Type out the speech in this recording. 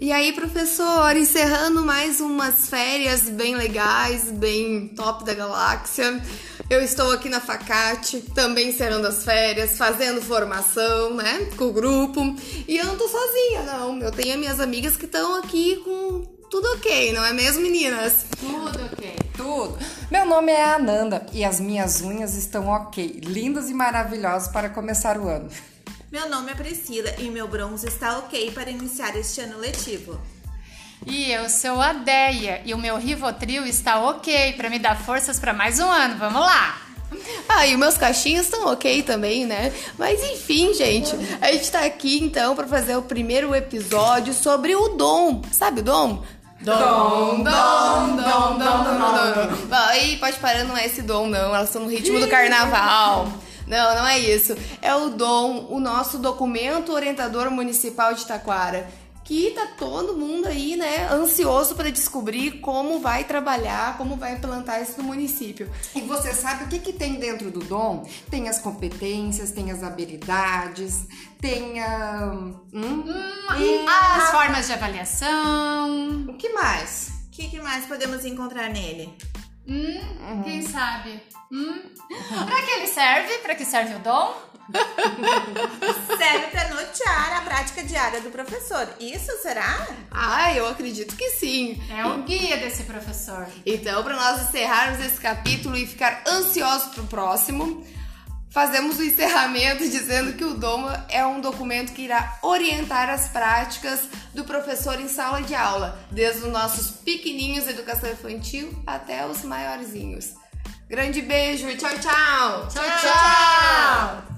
E aí, professor, encerrando mais umas férias bem legais, bem top da galáxia. Eu estou aqui na Facate, também encerrando as férias, fazendo formação, né, com o grupo. E eu não tô sozinha, não. Eu tenho minhas amigas que estão aqui com tudo ok, não é mesmo, meninas? Tudo ok. Tudo. Meu nome é Ananda e as minhas unhas estão ok, lindas e maravilhosas para começar o ano. Meu nome é Priscila e meu bronze está ok para iniciar este ano letivo. E eu sou a Deia e o meu Rivotril está ok para me dar forças para mais um ano. Vamos lá! Ah, e os meus cachinhos estão ok também, né? Mas enfim, gente, a gente tá aqui então para fazer o primeiro episódio sobre o dom. Sabe o dom? Dom, dom, dom, dom, dom, dom, dom. Aí pode parar, não é esse dom, não. Elas estão no ritmo do carnaval. Não, não é isso. É o DOM, o nosso documento orientador municipal de Taquara. Que tá todo mundo aí, né, ansioso para descobrir como vai trabalhar, como vai implantar isso no município. E você sabe o que, que tem dentro do dom? Tem as competências, tem as habilidades, tem a. Hum, hum, as formas de avaliação. O que mais? O que, que mais podemos encontrar nele? Hum, uhum. quem sabe? Hum? Pra que ele serve? Pra que serve o dom? serve para nortear a prática diária do professor. Isso será? Ah, eu acredito que sim. É o guia desse professor. Então, para nós encerrarmos esse capítulo e ficar ansiosos pro próximo, fazemos o encerramento dizendo que o DOMA é um documento que irá orientar as práticas do professor em sala de aula, desde os nossos pequenininhos educação infantil até os maiorzinhos. Grande beijo e tchau, tchau! Tchau, tchau!